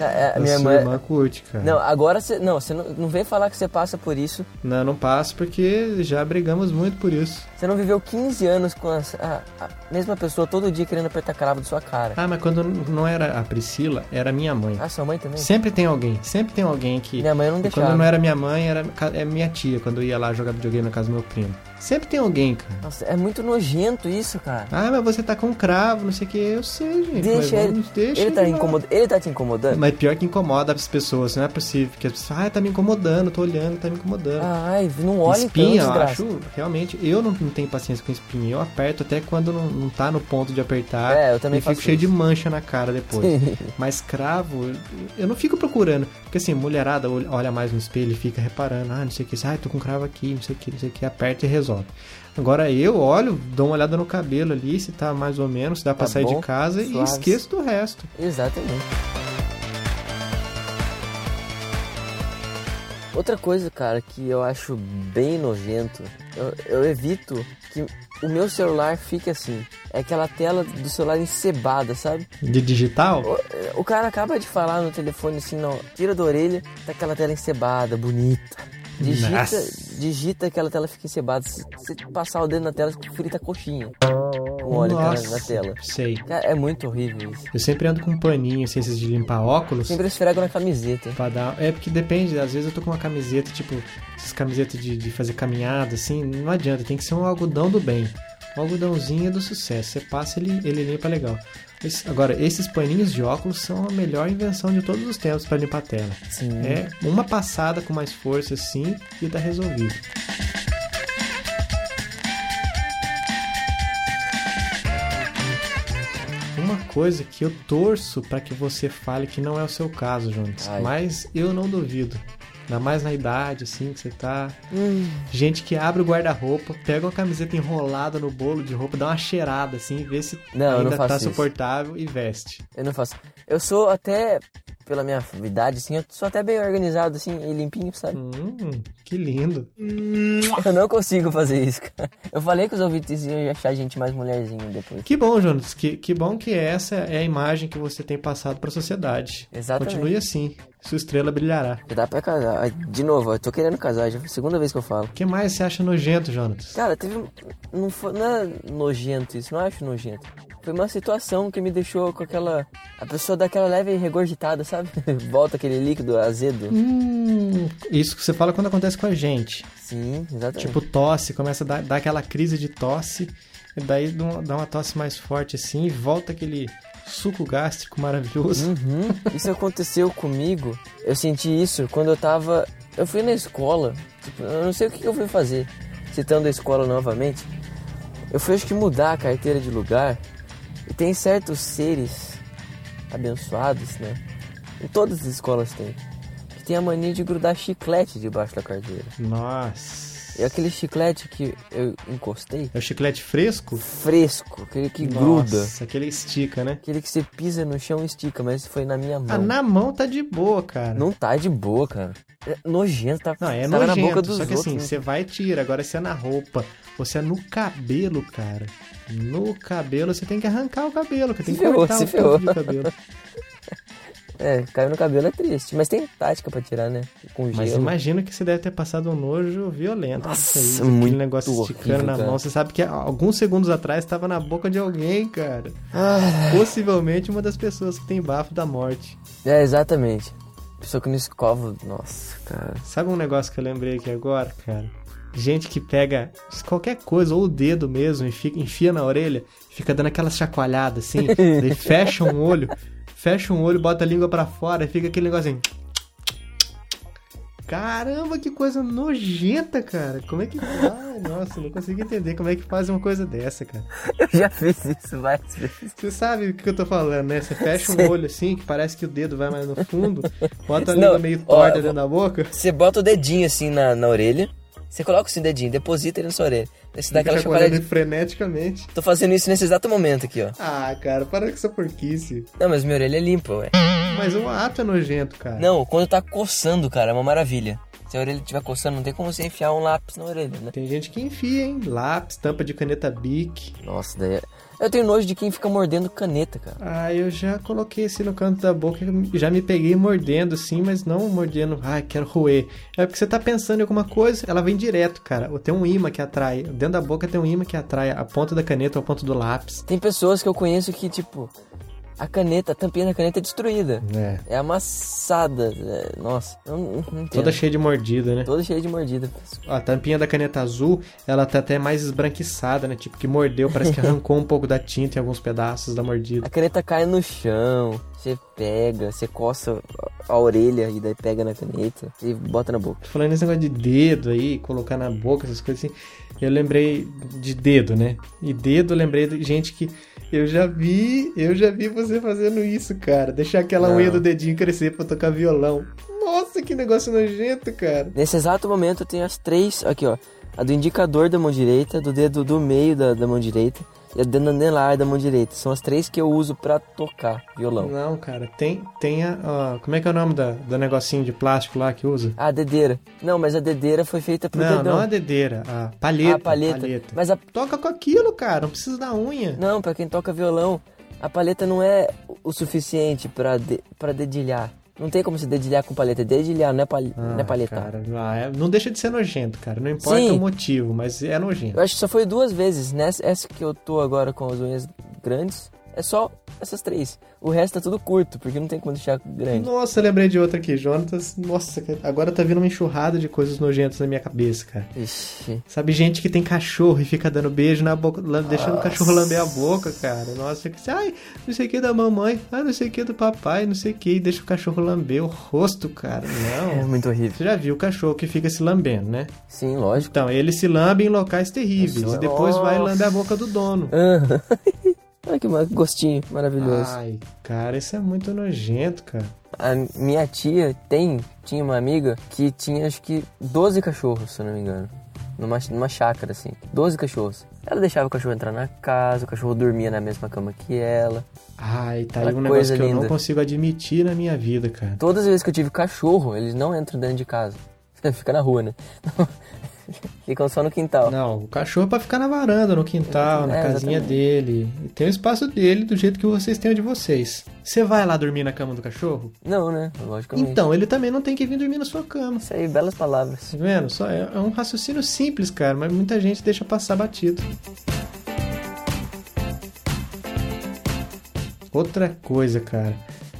[SPEAKER 2] É, a
[SPEAKER 1] A
[SPEAKER 2] minha
[SPEAKER 1] sua
[SPEAKER 2] irmã.
[SPEAKER 1] irmã curte, cara.
[SPEAKER 2] Não, agora você. Não, você não, não vem falar que você passa por isso.
[SPEAKER 1] Não, não passo porque já brigamos muito por isso.
[SPEAKER 2] Você não viveu 15 anos com a, a- a mesma pessoa todo dia querendo apertar cravo de sua cara.
[SPEAKER 1] Ah, mas quando não era a Priscila, era minha mãe.
[SPEAKER 2] Ah, sua mãe também?
[SPEAKER 1] Sempre tem alguém, sempre tem alguém que.
[SPEAKER 2] Minha mãe não deixava.
[SPEAKER 1] quando não era minha mãe, era é minha tia, quando eu ia lá jogar videogame na casa do meu primo. Sempre tem alguém, cara.
[SPEAKER 2] Nossa, é muito nojento isso, cara.
[SPEAKER 1] Ah, mas você tá com cravo, não sei o que. Eu sei, gente.
[SPEAKER 2] Deixa ele.
[SPEAKER 1] deixa
[SPEAKER 2] Ele tá,
[SPEAKER 1] lá.
[SPEAKER 2] incomoda... ele tá te incomodando?
[SPEAKER 1] Mas Mas pior que incomoda as pessoas, não é possível. Porque as pessoas, ah, tá me incomodando, tô olhando, tá me incomodando.
[SPEAKER 2] Ai, não olha
[SPEAKER 1] espinha,
[SPEAKER 2] então,
[SPEAKER 1] eu acho, realmente, eu não, não tenho paciência com espinha. Eu aperto até quando não, não tá no ponto de apertar.
[SPEAKER 2] É, eu também
[SPEAKER 1] e fico
[SPEAKER 2] faço
[SPEAKER 1] cheio
[SPEAKER 2] isso.
[SPEAKER 1] de mancha na cara depois. <laughs> Mas cravo, eu não fico procurando. Porque assim, mulherada olha mais no espelho e fica reparando, ah, não sei o que, ah, tô com cravo aqui, não sei o que, não sei o que, aperta e resolve. Agora eu olho, dou uma olhada no cabelo ali, se tá mais ou menos, se dá pra
[SPEAKER 2] Tá
[SPEAKER 1] sair
[SPEAKER 2] bom,
[SPEAKER 1] de casa e esqueço do resto.
[SPEAKER 2] Exatamente. Outra coisa, cara, que eu acho bem nojento, eu, eu evito que o meu celular fique assim. É aquela tela do celular encebada, sabe?
[SPEAKER 1] De digital?
[SPEAKER 2] O, o cara acaba de falar no telefone assim, não, tira da orelha, tá aquela tela encebada, bonita. Digita,
[SPEAKER 1] Nossa.
[SPEAKER 2] digita aquela tela fica encebada. Se você passar o dedo na tela, frita a coxinha. Com óleo cara,
[SPEAKER 1] Nossa,
[SPEAKER 2] na tela.
[SPEAKER 1] Sei.
[SPEAKER 2] Cara, é muito horrível isso.
[SPEAKER 1] Eu sempre ando com um paninho, assim, esses de limpar óculos.
[SPEAKER 2] Sempre esfrego na camiseta.
[SPEAKER 1] Pra dar... É porque depende, às vezes eu tô com uma camiseta, tipo, essas camisetas de, de fazer caminhada, assim, não adianta, tem que ser um algodão do bem. Um algodãozinho é do sucesso. Você passa, ele, ele limpa legal. Esse- agora, esses paninhos de óculos são a melhor invenção de todos os tempos para limpar a tela.
[SPEAKER 2] Sim.
[SPEAKER 1] É uma passada com mais força assim e tá resolvido. Uma coisa que eu torço para que você fale que não é o seu caso, Jonas,
[SPEAKER 2] Ai.
[SPEAKER 1] mas eu não duvido. Ainda mais na idade, assim, que você tá.
[SPEAKER 2] Hum,
[SPEAKER 1] Gente que abre o guarda-roupa, pega uma camiseta enrolada no bolo de roupa, dá uma cheirada, assim, vê se
[SPEAKER 2] Não, não
[SPEAKER 1] ainda
[SPEAKER 2] faço
[SPEAKER 1] tá
[SPEAKER 2] isso.
[SPEAKER 1] suportável e veste.
[SPEAKER 2] eu não faço. Eu sou até, pela minha idade, assim, eu sou até bem organizado, assim, e limpinho, sabe?
[SPEAKER 1] Hum, que lindo.
[SPEAKER 2] Eu não consigo fazer isso, cara. Eu falei que os ouvintes iam achar a gente mais mulherzinho depois.
[SPEAKER 1] Que bom, Jonas. Que, que bom que essa é a imagem que você tem passado para a sociedade.
[SPEAKER 2] Exatamente.
[SPEAKER 1] Continue assim. Sua estrela brilhará.
[SPEAKER 2] Dá pra casar. De novo, eu tô querendo casar, já foi a segunda vez que eu falo.
[SPEAKER 1] O que mais você acha nojento, Jonas?
[SPEAKER 2] Cara, teve. Não, foi, não é nojento isso, não acho nojento. Foi uma situação que me deixou com aquela. A pessoa dá aquela leve regurgitada, sabe? <laughs> Volta aquele líquido azedo.
[SPEAKER 1] Hum, isso que você fala quando acontece com a gente.
[SPEAKER 2] Sim, exatamente.
[SPEAKER 1] Tipo, tosse, começa a dar, dar aquela crise de tosse, e daí dá uma- tosse mais forte assim, e volta aquele suco gástrico maravilhoso.
[SPEAKER 2] Uhum. Isso aconteceu comigo. Eu senti isso quando eu tava. Eu fui na escola. Tipo, eu não sei o que que eu fui fazer. Citando a escola novamente. Eu fui acho que mudar a carteira de lugar. E tem certos seres abençoados, né? Em todas as escolas tem. Que tem a mania de grudar chiclete debaixo da carteira.
[SPEAKER 1] Nossa.
[SPEAKER 2] E aquele chiclete que eu encostei,
[SPEAKER 1] É o chiclete fresco?
[SPEAKER 2] fresco, aquele que gruda.
[SPEAKER 1] Nossa, aquele estica, né?
[SPEAKER 2] Aquele que você pisa no chão e estica, mas foi na minha mão.
[SPEAKER 1] Ah, na mão tá de boa, cara.
[SPEAKER 2] Não tá de boa, cara. É nojento, tá?
[SPEAKER 1] Não, é nojento,
[SPEAKER 2] na boca dos
[SPEAKER 1] só que
[SPEAKER 2] outros.
[SPEAKER 1] assim,
[SPEAKER 2] né?
[SPEAKER 1] você vai e tira. Agora, se é na roupa, ou se é no cabelo, cara. No cabelo, você tem que arrancar o cabelo, que tem que
[SPEAKER 2] ferrou,
[SPEAKER 1] cortar
[SPEAKER 2] se
[SPEAKER 1] o
[SPEAKER 2] ferrou.
[SPEAKER 1] de cabelo. <laughs>
[SPEAKER 2] É, caiu no cabelo é triste. Mas tem tática pra tirar, né? Com
[SPEAKER 1] Mas
[SPEAKER 2] gelo.
[SPEAKER 1] imagino que você deve ter passado um nojo violento.
[SPEAKER 2] Nossa,
[SPEAKER 1] isso aí,
[SPEAKER 2] muito
[SPEAKER 1] aquele negócio esticando na
[SPEAKER 2] cara.
[SPEAKER 1] mão. Você sabe que alguns segundos atrás estava na boca de alguém, cara.
[SPEAKER 2] Ah,
[SPEAKER 1] Possivelmente uma das pessoas que tem bafo da morte.
[SPEAKER 2] é, exatamente. Pessoa que não escova. Nossa, cara.
[SPEAKER 1] Sabe um negócio que eu lembrei aqui agora, cara? Gente que pega qualquer coisa, ou o dedo mesmo, e fica, enfia na orelha, fica dando aquela chacoalhada assim, <laughs> daí fecha um olho, fecha um olho, bota a língua pra fora e fica aquele negocinho. Caramba, que coisa nojenta, cara. Como é que faz? Nossa, não consigo entender como é que faz uma coisa dessa, cara.
[SPEAKER 2] Eu já fiz isso várias vezes.
[SPEAKER 1] Você sabe o que eu tô falando, né? Você fecha um
[SPEAKER 2] Sei.
[SPEAKER 1] olho assim, que parece que o dedo vai mais no fundo, bota a
[SPEAKER 2] Não,
[SPEAKER 1] língua meio
[SPEAKER 2] ó,
[SPEAKER 1] torta
[SPEAKER 2] eu
[SPEAKER 1] dentro da boca.
[SPEAKER 2] Você bota o dedinho assim na, na orelha. Você coloca o dedinho, deposita ele na sua orelha. Você dá aquela chacoalhada.
[SPEAKER 1] freneticamente.
[SPEAKER 2] Tô fazendo isso nesse exato momento aqui, ó.
[SPEAKER 1] Ah, cara, para com essa porquice.
[SPEAKER 2] Não, mas minha orelha é limpa, ué.
[SPEAKER 1] Mas o ato é nojento, cara.
[SPEAKER 2] Não, quando tá coçando, cara, é uma maravilha. Se a orelha estiver coçando, não tem como você enfiar um lápis na orelha, né?
[SPEAKER 1] Tem gente que enfia, hein? Lápis, tampa de caneta Bic.
[SPEAKER 2] Nossa, daí. é- Eu tenho nojo de quem fica mordendo caneta, cara.
[SPEAKER 1] Ah, eu já coloquei assim no canto da boca, já me peguei mordendo assim, mas não mordendo, ah, quero roer. É porque você tá pensando em alguma coisa, ela vem direto, cara. Ou tem um imã que atrai. Dentro da boca tem um imã que atrai a ponta da caneta ou a ponta do lápis.
[SPEAKER 2] Tem pessoas que eu conheço que, tipo, a caneta, a tampinha da caneta é destruída.
[SPEAKER 1] É.
[SPEAKER 2] É amassada. é- Nossa, não, não.
[SPEAKER 1] Toda cheia de mordida, né?
[SPEAKER 2] Toda cheia de mordida.
[SPEAKER 1] A tampinha da caneta azul, ela tá até mais esbranquiçada, né? Tipo, que mordeu, parece que <laughs> arrancou um pouco da tinta em alguns pedaços da mordida.
[SPEAKER 2] A caneta cai no chão. Você pega, você coça a orelha e daí pega na caneta e bota na boca.
[SPEAKER 1] Falando esse negócio de dedo aí, colocar na boca, essas coisas assim. Eu lembrei de dedo, né? E dedo, eu lembrei de gente que. Eu já vi, eu já vi você fazendo isso, cara. Deixar aquela
[SPEAKER 2] Não.
[SPEAKER 1] unha do dedinho crescer pra tocar violão. Nossa, que negócio nojento, cara.
[SPEAKER 2] Nesse exato momento eu tenho as três, aqui ó, a do indicador da mão direita, do dedo do meio da, da mão direita e a do anelar da mão direita. São as três que eu uso pra tocar violão.
[SPEAKER 1] Não, cara, tem, tem a. ó, como é que é o nome da, do negocinho de plástico lá que usa?
[SPEAKER 2] Ah, a dedeira. Não, mas a dedeira foi feita pro
[SPEAKER 1] Não,
[SPEAKER 2] dedão.
[SPEAKER 1] não a dedeira, a palheta.
[SPEAKER 2] A palheta. Mas a
[SPEAKER 1] Toca com aquilo, cara, não precisa da unha.
[SPEAKER 2] Não, pra quem toca violão, a palheta não é o suficiente pra, de, pra dedilhar. Não tem como se dedilhar com palheta. Dedilhar não é, pal, não é palhetar.
[SPEAKER 1] Cara, ah, é- não deixa de ser nojento, cara. Não importa
[SPEAKER 2] Sim.
[SPEAKER 1] o motivo, mas é nojento.
[SPEAKER 2] Eu acho que só foi duas vezes. Nessa essa que eu tô agora com as unhas grandes, é só essas três. O resto tá tudo curto, porque não tem como deixar grande.
[SPEAKER 1] Nossa, lembrei de outra aqui, Jonatas. Nossa, agora tá vindo uma enxurrada de coisas nojentas na minha cabeça, cara.
[SPEAKER 2] Ixi.
[SPEAKER 1] Sabe, gente que tem cachorro e fica dando beijo na boca, lam- deixando o cachorro lamber a boca, cara. Nossa, fica assim, ai, não sei o que da mamãe, ai, não sei o que do papai, não sei o que, e deixa o cachorro lamber o rosto, cara.
[SPEAKER 2] É
[SPEAKER 1] Não.
[SPEAKER 2] muito horrível.
[SPEAKER 1] Você já viu o cachorro que fica se lambendo, né?
[SPEAKER 2] Sim, lógico.
[SPEAKER 1] Então, ele se lambe em locais terríveis
[SPEAKER 2] Nossa.
[SPEAKER 1] e depois vai lamber a boca do dono.
[SPEAKER 2] Ah. <laughs> Ai, que gostinho maravilhoso.
[SPEAKER 1] Ai, cara, isso é muito nojento, cara.
[SPEAKER 2] A minha tia tem, tinha uma amiga que tinha acho que 12 cachorros, se eu não me engano. Numa, numa chácara, assim. 12 cachorros. Ela deixava o cachorro entrar na casa, o cachorro dormia na mesma cama que ela.
[SPEAKER 1] Ai, tá aí um negócio que eu não
[SPEAKER 2] linda.
[SPEAKER 1] consigo admitir na minha vida, cara.
[SPEAKER 2] Todas as vezes que eu tive cachorro, eles não entram dentro de casa. <laughs> Fica na rua, né? Ficam só no quintal.
[SPEAKER 1] Não, o cachorro é pra ficar na varanda, no quintal, na
[SPEAKER 2] É,
[SPEAKER 1] casinha
[SPEAKER 2] exatamente.
[SPEAKER 1] dele. E tem o espaço dele do jeito que vocês têm o de vocês. Você vai lá dormir na cama do cachorro?
[SPEAKER 2] Não, né? Logicamente.
[SPEAKER 1] Então, ele também não tem que vir dormir na sua cama.
[SPEAKER 2] Isso aí, belas palavras.
[SPEAKER 1] Tá vendo? Só é, é um raciocínio simples, cara, mas muita gente deixa passar batido. Outra coisa, cara.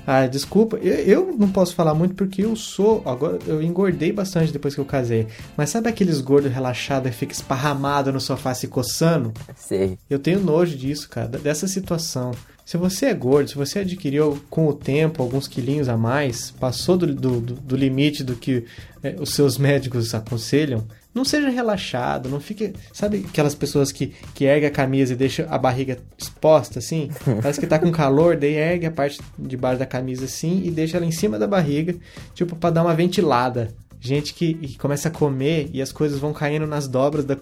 [SPEAKER 1] Ah, desculpa, eu, eu não posso falar muito porque eu sou. Agora eu engordei bastante depois que eu casei. Mas sabe aqueles gordos relaxados que fica esparramado no sofá se coçando?
[SPEAKER 2] Sei.
[SPEAKER 1] Eu tenho nojo disso, cara, dessa situação. Se você é gordo, se você adquiriu com o tempo alguns quilinhos a mais, passou do, do, do- limite do que eh, os seus médicos aconselham, não seja relaxado, não fique. Sabe aquelas pessoas que, que erguem a camisa e deixam a barriga exposta assim? <laughs> Parece que tá com calor, daí ergue a parte de baixo da camisa assim e deixa ela em cima da barriga, tipo, pra dar uma ventilada. Gente que, que começa a comer e as coisas vão caindo nas dobras da, <laughs> da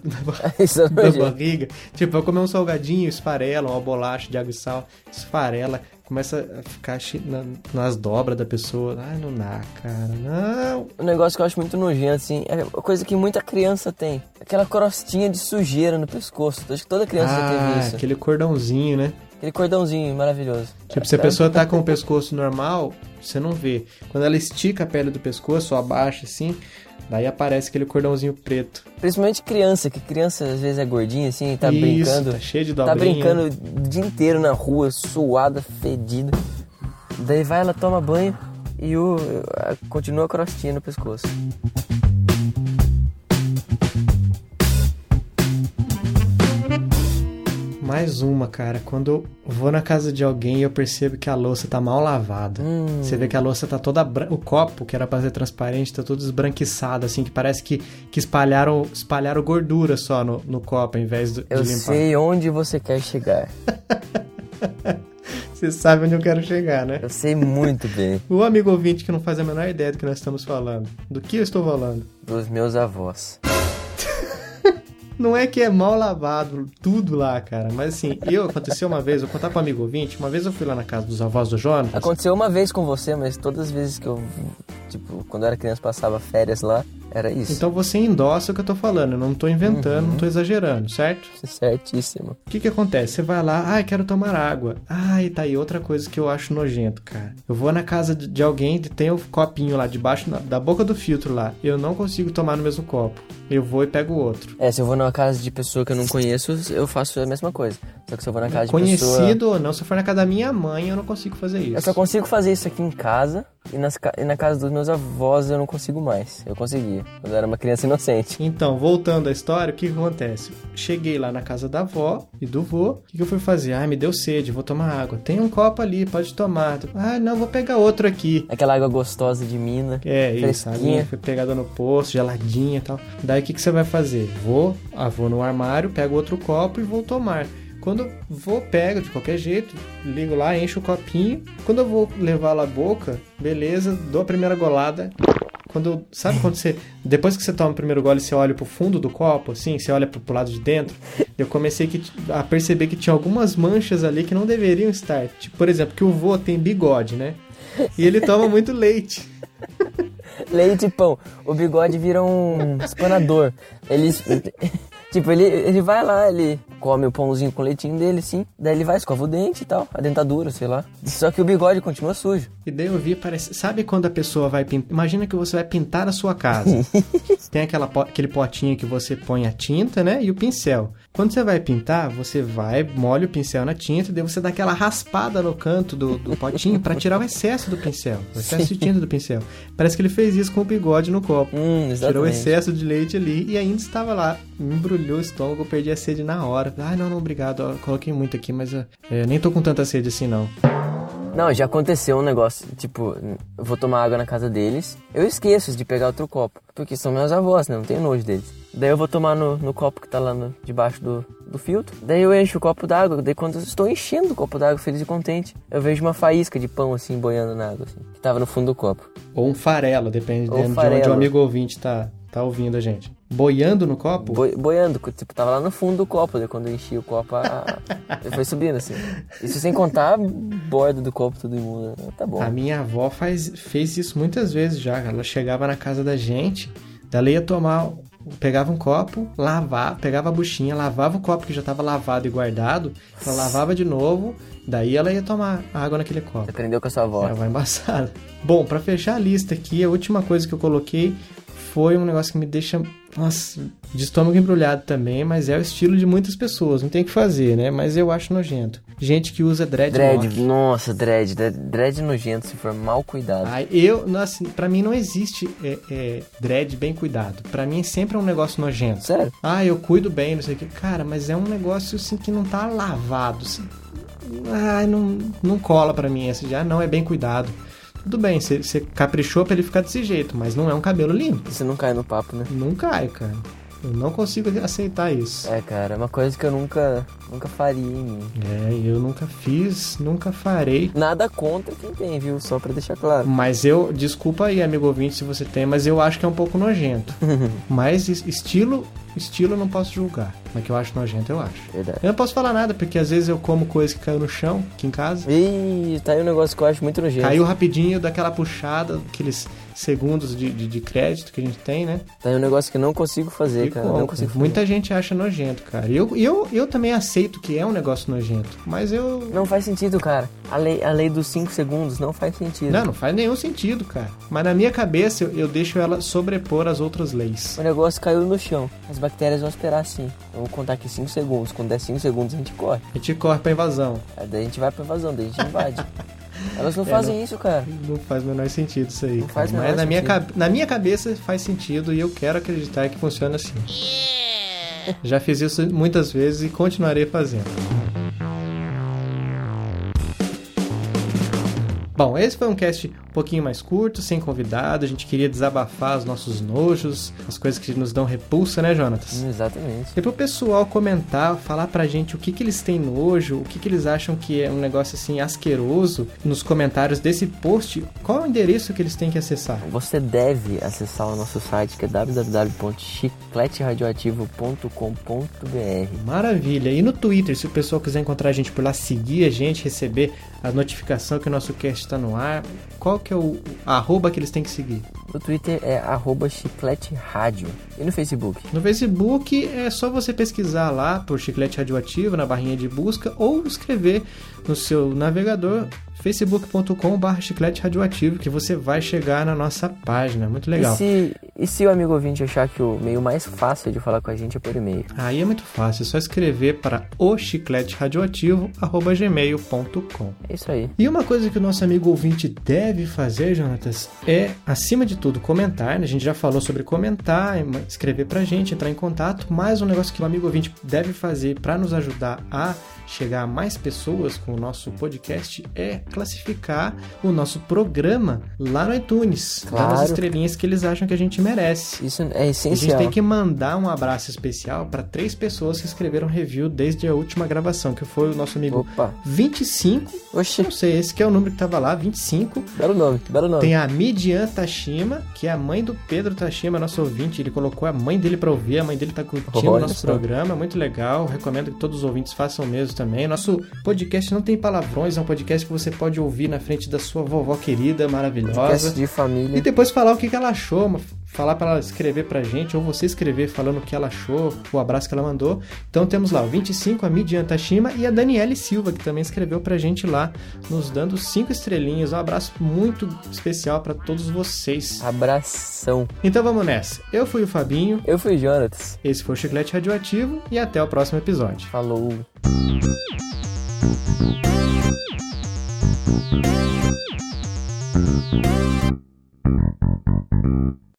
[SPEAKER 2] é
[SPEAKER 1] da barriga. Tipo, vai comer um salgadinho, esfarela, uma bolacha de água e sal, esfarela, começa a ficar na- nas dobras da pessoa. Ai, não dá, cara, não.
[SPEAKER 2] Um negócio que eu acho muito nojento, assim, é uma coisa que muita criança tem. Aquela crostinha de sujeira no pescoço. Acho que toda criança já teve
[SPEAKER 1] Ah,
[SPEAKER 2] isso.
[SPEAKER 1] aquele cordãozinho, né?
[SPEAKER 2] Aquele cordãozinho maravilhoso.
[SPEAKER 1] Tipo, se a pessoa tá com o pescoço normal, você não vê. Quando ela estica a pele do pescoço, ou abaixa assim, daí aparece aquele cordãozinho preto.
[SPEAKER 2] Principalmente criança, que criança às vezes é gordinha, assim, tá
[SPEAKER 1] Isso,
[SPEAKER 2] brincando.
[SPEAKER 1] tá cheio de
[SPEAKER 2] Tá
[SPEAKER 1] dobrinha.
[SPEAKER 2] brincando o dia inteiro na rua, suada, fedida. Daí vai, ela toma banho e o, continua a crostinha no pescoço.
[SPEAKER 1] Mais uma, cara. Quando eu vou na casa de alguém e eu percebo que a louça tá mal lavada.
[SPEAKER 2] Hum.
[SPEAKER 1] Você vê que a louça tá toda. bran- O copo, que era pra ser transparente, tá todo esbranquiçado, assim, que parece que, que espalharam, espalharam gordura só no, no copo, ao invés de, de
[SPEAKER 2] Eu
[SPEAKER 1] limpar.
[SPEAKER 2] sei onde você quer chegar. <laughs>
[SPEAKER 1] Você sabe onde eu quero chegar, né?
[SPEAKER 2] Eu sei muito bem <laughs>
[SPEAKER 1] O amigo ouvinte que não faz a menor ideia do que nós estamos falando. Do que eu estou falando?
[SPEAKER 2] dos meus avós.
[SPEAKER 1] Não é que é mal lavado tudo lá, cara. Mas assim, eu aconteceu uma vez, vou contar pro amigo ouvinte, uma vez eu fui lá na casa dos avós do Jonas.
[SPEAKER 2] Aconteceu uma vez com você, mas todas as vezes que eu, tipo, quando eu era criança passava férias lá, era isso.
[SPEAKER 1] Então você endossa o que eu tô falando, eu não tô inventando, não tô exagerando, certo?
[SPEAKER 2] Certíssimo.
[SPEAKER 1] O que que acontece? Você vai lá, ai, quero tomar água. Ai, tá aí outra coisa que eu acho nojento, cara. Eu vou na casa de alguém que tem o copinho lá debaixo na- da boca do filtro lá. Eu não consigo tomar no mesmo copo. Eu vou e pego outro.
[SPEAKER 2] É, se eu vou numa casa de pessoa que eu não conheço, eu faço a mesma coisa. Só que se eu vou na casa de pessoa...
[SPEAKER 1] Conhecido ou não, se eu for na casa da minha mãe, eu não consigo fazer isso.
[SPEAKER 2] Eu só consigo fazer isso aqui em casa, E, nas, e na casa dos meus avós eu não consigo mais. Eu conseguia, quando eu era uma criança inocente.
[SPEAKER 1] Então, voltando à história, o que, que acontece? Cheguei lá na casa da avó e do vô. O que, que eu fui fazer? Ah, me deu sede, vou tomar água. Tem um copo ali, pode tomar. Ah, não, vou pegar outro aqui.
[SPEAKER 2] Aquela água gostosa de mina.
[SPEAKER 1] É, isso, a
[SPEAKER 2] Fresquinha.
[SPEAKER 1] minha foi pegada no poço, geladinha e tal. Daí o que, que você vai fazer? Vou, ah, vou no armário, pego outro copo e vou tomar. Quando vou, pego de qualquer jeito, ligo lá, encho o copinho. Quando eu vou levar lá a boca, beleza, dou a primeira golada. Quando, sabe quando você, depois que você toma o primeiro gole, você olha pro fundo do copo, assim, você olha pro, pro lado de dentro, eu comecei que- a perceber que tinha algumas manchas ali que não deveriam estar. Tipo, por exemplo, que o vô tem bigode, né? E ele toma muito leite. <laughs>
[SPEAKER 2] Leite e pão. O bigode vira um espanador. Ele. Tipo, ele, ele vai lá, ele come o pãozinho com leitinho dele, sim. Daí ele vai, escova o dente e tal, a dentadura, sei lá. Só que o bigode continua sujo.
[SPEAKER 1] E daí eu vi, parece. Sabe quando a pessoa vai pintar? Imagina que você vai pintar a sua casa. <laughs> Tem aquela, aquele potinho que você põe a tinta, né? E o pincel. Quando você vai pintar, você vai, molha o pincel na tinta, daí você dá aquela raspada no canto do, do potinho pra tirar o excesso do pincel. O excesso de tinta do pincel. Parece que ele fez isso com o bigode no copo.
[SPEAKER 2] Hum,
[SPEAKER 1] Tirou o excesso de leite ali e ainda estava lá. Me embrulhou o estômago, eu perdi a sede na hora. Ai, não, não, obrigado. ó, coloquei muito aqui, mas eu, é, nem tô com tanta sede assim, não.
[SPEAKER 2] Não, já aconteceu um negócio, tipo, eu vou tomar água na casa deles, eu esqueço de pegar outro copo, porque são meus avós, né? Não tenho nojo deles. Daí eu vou tomar no, no copo que tá lá no- debaixo do, do filtro. Daí eu encho o copo d'água. Daí quando eu estou enchendo o copo d'água, feliz e contente, eu vejo uma faísca de pão assim boiando na água, assim, que tava no fundo do copo.
[SPEAKER 1] Ou um farelo, dependendo
[SPEAKER 2] Ou
[SPEAKER 1] de onde
[SPEAKER 2] farelo.
[SPEAKER 1] o amigo ouvinte tá, tá ouvindo a gente. Boiando no copo?
[SPEAKER 2] Boi- boiando, tipo, tava lá no fundo do copo. Daí quando eu enchi o copo, a... foi subindo assim. Isso sem contar a borda do copo tudo imundo. Tá bom.
[SPEAKER 1] A minha avó faz, fez isso muitas vezes já. Ela chegava na casa da gente, ela ia tomar, pegava um copo, lavava, pegava a buchinha, lavava o copo que já estava lavado e guardado, ela lavava de novo, daí ela ia tomar água naquele copo.
[SPEAKER 2] Aprendeu com a sua avó.
[SPEAKER 1] Ela vai embaçada. Bom, pra fechar a lista aqui, a última coisa que eu coloquei foi um negócio que me deixa, nossa, de estômago embrulhado também, mas é o estilo de muitas pessoas, não tem o que fazer, né? Mas eu acho nojento. Gente que usa dreadlock.
[SPEAKER 2] Dread, nossa, dread, dread, dread nojento se for mal cuidado.
[SPEAKER 1] Eu, nossa, pra mim não existe é, é, dread bem cuidado. Pra mim sempre é um negócio nojento.
[SPEAKER 2] Sério?
[SPEAKER 1] Ah, eu cuido bem, não sei o que. Cara, mas é um negócio assim que não tá lavado. Assim. Ai, não, não cola pra mim esse já. Não é bem cuidado. Tudo bem, você caprichou pra ele ficar desse jeito, mas não é um cabelo limpo.
[SPEAKER 2] Você não cai no papo, né?
[SPEAKER 1] Não cai, cara. Eu não consigo aceitar isso.
[SPEAKER 2] É, cara, é uma coisa que eu nunca, nunca faria em mim.
[SPEAKER 1] É, eu nunca fiz, nunca farei.
[SPEAKER 2] Nada contra quem tem, viu? Só pra deixar claro.
[SPEAKER 1] Mas eu, desculpa aí, amigo ouvinte, se você tem, mas eu acho que é um pouco nojento. <laughs> mas es- estilo, estilo eu não posso julgar. Mas que eu acho nojento, eu acho.
[SPEAKER 2] Verdade.
[SPEAKER 1] Eu não posso falar nada, porque às vezes eu como coisa que caiu no chão, aqui em casa.
[SPEAKER 2] Ih, tá aí um negócio que eu acho muito nojento.
[SPEAKER 1] Caiu rapidinho daquela puxada, aqueles segundos de, de, de crédito que a gente tem, né?
[SPEAKER 2] Tá aí um negócio que eu não consigo fazer,
[SPEAKER 1] E
[SPEAKER 2] cara. Não consigo fazer.
[SPEAKER 1] Muita gente acha nojento, cara. Eu, eu, eu também aceito que é um negócio nojento. Mas eu.
[SPEAKER 2] Não faz sentido, cara. A lei, a lei dos 5 segundos não faz sentido.
[SPEAKER 1] Não, não faz nenhum sentido, cara. Mas na minha cabeça eu, eu deixo ela sobrepor as outras leis.
[SPEAKER 2] O negócio caiu no chão. As bactérias vão esperar assim. Eu vou contar aqui 5 segundos. Quando der 5 segundos, a gente corre.
[SPEAKER 1] A gente corre pra invasão.
[SPEAKER 2] Aí daí a gente vai pra invasão, daí a gente invade. <laughs> Elas não fazem isso, cara.
[SPEAKER 1] Não faz o menor sentido isso aí.
[SPEAKER 2] Não faz
[SPEAKER 1] cara. Mas na minha,
[SPEAKER 2] sentido.
[SPEAKER 1] cabe- na minha cabeça faz sentido e eu quero acreditar que funciona assim. Já fiz isso muitas vezes e continuarei fazendo. Bom, esse foi um cast um pouquinho mais curto, sem convidado. A gente queria desabafar os nossos nojos, as coisas que nos dão repulsa, né, Jonatas?
[SPEAKER 2] Exatamente.
[SPEAKER 1] E pro pessoal comentar, falar pra gente o que, que eles têm nojo, o que, que eles acham que é um negócio assim asqueroso nos comentários desse post, qual é o endereço que eles têm que acessar?
[SPEAKER 2] Você deve acessar o nosso site que é www.chicleteradioativo.com.br.
[SPEAKER 1] Maravilha! E no Twitter, se o pessoal quiser encontrar a gente por lá, seguir a gente, receber a notificação que o nosso cast está no ar, qual que é o, arroba que eles têm que seguir?
[SPEAKER 2] No Twitter é arroba chiclete rádio. E no Facebook?
[SPEAKER 1] No Facebook é só você pesquisar lá por Chiclete Radioativo na barrinha de busca ou escrever no seu navegador facebook.com.br chiclete radioativo que você vai chegar na nossa página. Muito legal.
[SPEAKER 2] E se, e se o amigo ouvinte achar que o meio mais fácil de falar com a gente é por e-mail?
[SPEAKER 1] Aí é muito fácil, é só escrever para o chiclete radioativo gmail.com.
[SPEAKER 2] É isso aí.
[SPEAKER 1] E uma coisa que o nosso amigo ouvinte deve fazer, Jonatas, é, acima de tudo, comentar. Né? A gente já falou sobre comentar, escrever pra gente, entrar em contato, mas um negócio que o amigo ouvinte deve fazer para nos ajudar a chegar a mais pessoas com o nosso podcast é classificar o nosso programa lá no iTunes,
[SPEAKER 2] Claro.
[SPEAKER 1] dando as estrelinhas que eles acham que a gente merece.
[SPEAKER 2] Isso é
[SPEAKER 1] A gente
[SPEAKER 2] essencial.
[SPEAKER 1] tem que mandar um abraço especial para três pessoas que escreveram review desde a última gravação, que foi o nosso amigo
[SPEAKER 2] Opa.
[SPEAKER 1] 25.
[SPEAKER 2] Oxi,
[SPEAKER 1] Não sei, esse que é o número que tava lá, 25.
[SPEAKER 2] belo nome, belo nome.
[SPEAKER 1] Tem a Midian Tashima, que é a mãe do Pedro Tashima, nosso ouvinte. Ele colocou a mãe dele para ouvir, a mãe dele tá curtindo o nosso
[SPEAKER 2] só.
[SPEAKER 1] programa, muito legal. Recomendo que todos os ouvintes façam o mesmo também. Nosso podcast não tem palavrões, é um podcast que você pode ouvir na frente da sua vovó querida, maravilhosa.
[SPEAKER 2] Podcast de
[SPEAKER 1] E
[SPEAKER 2] família.
[SPEAKER 1] depois falar o que, ela achou, falar para ela escrever pra gente, ou você escrever falando o que ela achou, o abraço que ela mandou. Então temos lá o 25, a Midian Tashima e a Daniele Silva, que também escreveu pra gente lá, nos dando cinco estrelinhas. Um abraço muito especial para todos vocês.
[SPEAKER 2] Abração.
[SPEAKER 1] Então vamos nessa. Eu fui o Fabinho,
[SPEAKER 2] Eu fui Jonatas.
[SPEAKER 1] esse foi o Chiclete Radioativo e até o próximo episódio.
[SPEAKER 2] Falou.